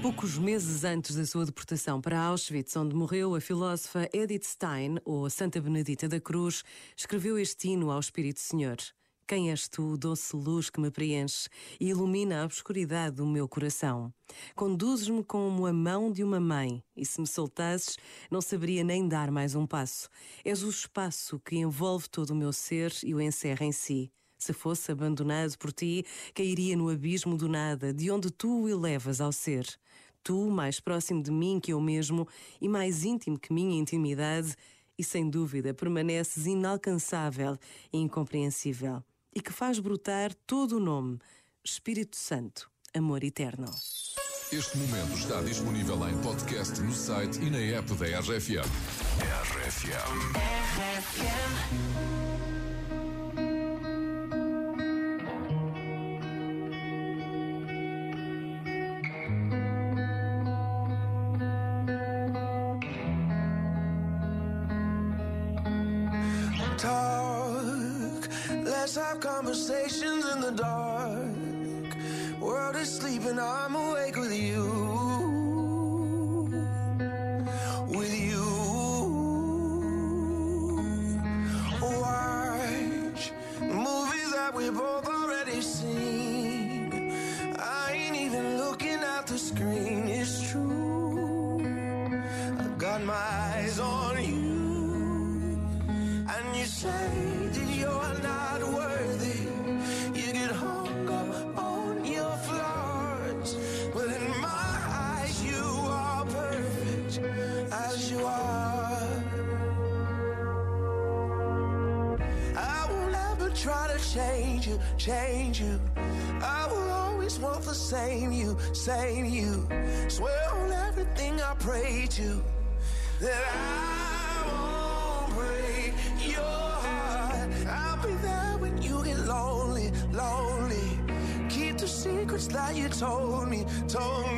Poucos meses antes da sua deportação para Auschwitz, onde morreu a filósofa Edith Stein, ou Santa Benedita da Cruz, escreveu este hino ao Espírito Senhor. Quem és tu, doce luz que me preenche e ilumina a obscuridade do meu coração? Conduzes-me como a mão de uma mãe, e se me soltasses, não saberia nem dar mais um passo. És o espaço que envolve todo o meu ser e o encerra em si. Se fosse abandonado por ti, cairia no abismo do nada, de onde tu o elevas ao ser. Tu, mais próximo de mim que eu mesmo e mais íntimo que minha intimidade, e sem dúvida permaneces inalcançável e incompreensível, e que faz brotar todo o nome, Espírito Santo, amor eterno. Este momento está disponível em podcast no site e na app da RFM. RFM. Have conversations in the dark. World is sleeping, I'm awake with you. With you. Watch movies that we both already seen. I ain't even looking at the screen, change you, change you. I will always want the same you, same you. Swear on everything I pray to that I won't break your heart. I'll be there when you get lonely, lonely. Keep the secrets that you told me, told me.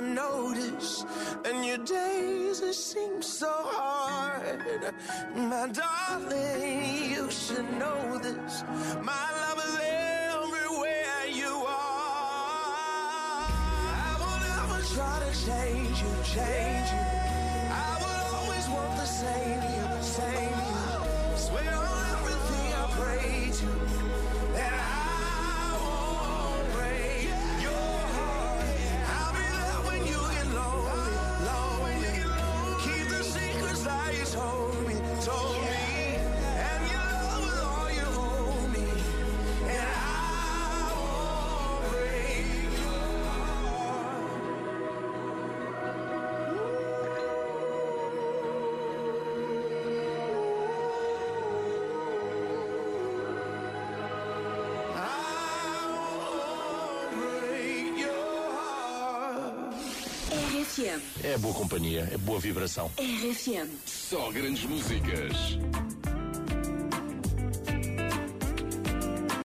to notice, and your days it seem so hard. My darling, you should know this. My love is everywhere you are. I will never try to change you, change you. I will always want the same you, same you. Swear on everything I pray RFM. É boa companhia, é boa vibração. RFM. Só grandes músicas.